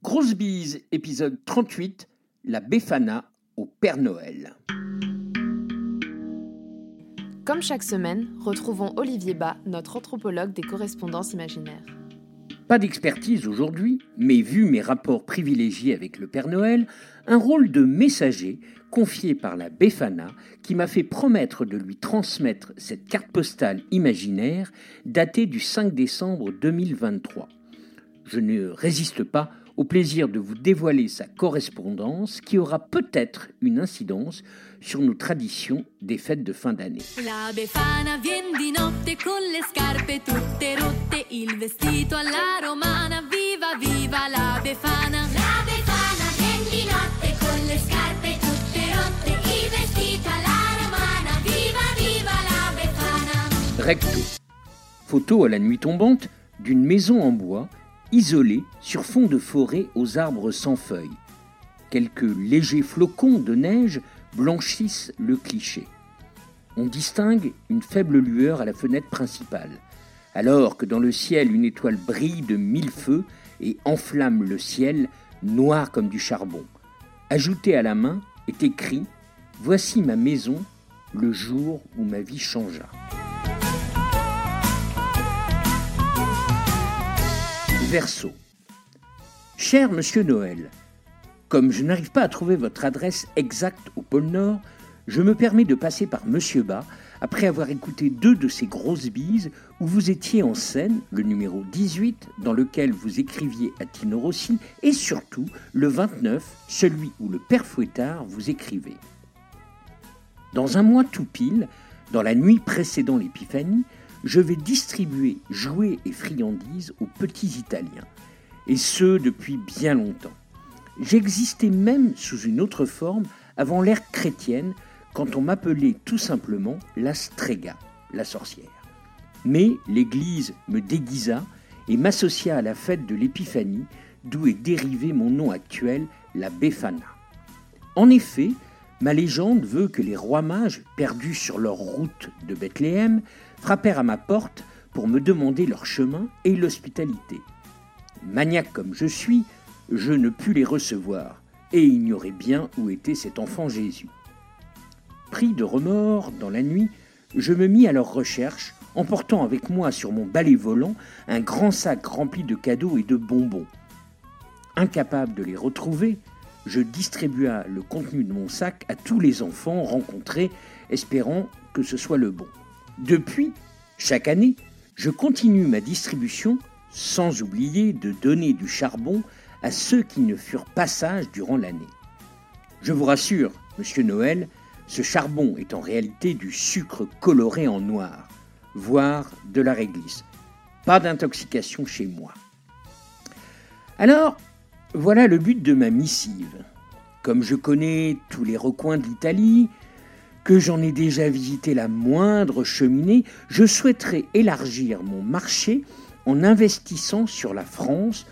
Grosse bise, épisode 38, la Befana au Père Noël. Comme chaque semaine, retrouvons Olivier Bas, notre anthropologue des correspondances imaginaires. Pas d'expertise aujourd'hui, mais vu mes rapports privilégiés avec le Père Noël, un rôle de messager confié par la Befana qui m'a fait promettre de lui transmettre cette carte postale imaginaire datée du 5 décembre 2023. Je ne résiste pas au plaisir de vous dévoiler sa correspondance qui aura peut-être une incidence sur nos traditions des fêtes de fin d'année. La Befana vien di notte con le scarpe tutte rotte, il vestito alla romana, viva viva la Befana. La Befana vien di notte con le scarpe tutte rotte, il vestito alla romana, viva viva la Befana. Recto. Photo à la nuit tombante d'une maison en bois isolée sur fond de forêt aux arbres sans feuilles. Quelques légers flocons de neige blanchissent le cliché. On distingue une faible lueur à la fenêtre principale, alors que dans le ciel une étoile brille de mille feux et enflamme le ciel noir comme du charbon. Ajouté à la main est écrit Voici ma maison le jour où ma vie changea. Verseau. Cher Monsieur Noël, comme je n'arrive pas à trouver votre adresse exacte au pôle Nord, je me permets de passer par Monsieur Bas après avoir écouté deux de ces grosses bises où vous étiez en scène, le numéro 18, dans lequel vous écriviez à Tino Rossi, et surtout le 29, celui où le père Fouettard vous écrivait. Dans un mois tout pile, dans la nuit précédant l'épiphanie, je vais distribuer jouets et friandises aux petits Italiens, et ce depuis bien longtemps. J'existais même sous une autre forme avant l'ère chrétienne, quand on m'appelait tout simplement la strega, la sorcière. Mais l'Église me déguisa et m'associa à la fête de l'Épiphanie, d'où est dérivé mon nom actuel, la Befana. En effet, ma légende veut que les rois mages, perdus sur leur route de Bethléem, frappèrent à ma porte pour me demander leur chemin et l'hospitalité. Maniaque comme je suis, je ne pus les recevoir et ignorais bien où était cet enfant Jésus. Pris de remords dans la nuit, je me mis à leur recherche, emportant avec moi sur mon balai volant un grand sac rempli de cadeaux et de bonbons. Incapable de les retrouver, je distribua le contenu de mon sac à tous les enfants rencontrés, espérant que ce soit le bon. Depuis, chaque année, je continue ma distribution sans oublier de donner du charbon à ceux qui ne furent pas sages durant l'année. Je vous rassure, monsieur Noël, ce charbon est en réalité du sucre coloré en noir, voire de la réglisse. Pas d'intoxication chez moi. Alors, voilà le but de ma missive. Comme je connais tous les recoins de l'Italie, que j'en ai déjà visité la moindre cheminée, je souhaiterais élargir mon marché en investissant sur la France,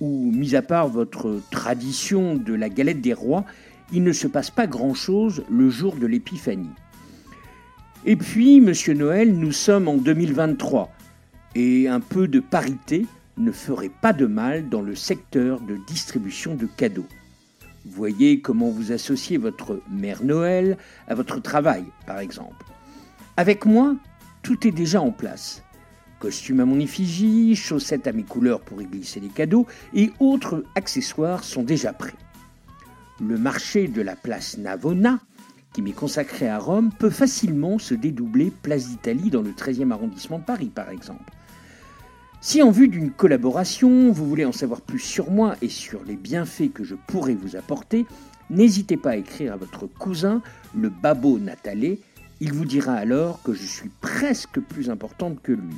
où, mis à part votre tradition de la galette des rois, il ne se passe pas grand-chose le jour de l'épiphanie. Et puis, Monsieur Noël, nous sommes en 2023, et un peu de parité ne ferait pas de mal dans le secteur de distribution de cadeaux. Voyez comment vous associez votre Mère Noël à votre travail, par exemple. Avec moi, tout est déjà en place. Costume à mon effigie, chaussettes à mes couleurs pour y glisser les cadeaux et autres accessoires sont déjà prêts. Le marché de la place Navona, qui m'est consacré à Rome, peut facilement se dédoubler place d'Italie dans le 13e arrondissement de Paris, par exemple. Si en vue d'une collaboration, vous voulez en savoir plus sur moi et sur les bienfaits que je pourrais vous apporter, n'hésitez pas à écrire à votre cousin, le Babo Natalé. Il vous dira alors que je suis presque plus importante que lui.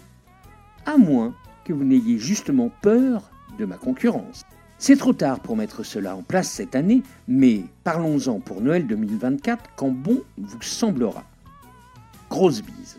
À moins que vous n'ayez justement peur de ma concurrence. C'est trop tard pour mettre cela en place cette année, mais parlons-en pour Noël 2024 quand bon vous semblera. Grosse bise.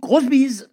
grosse bise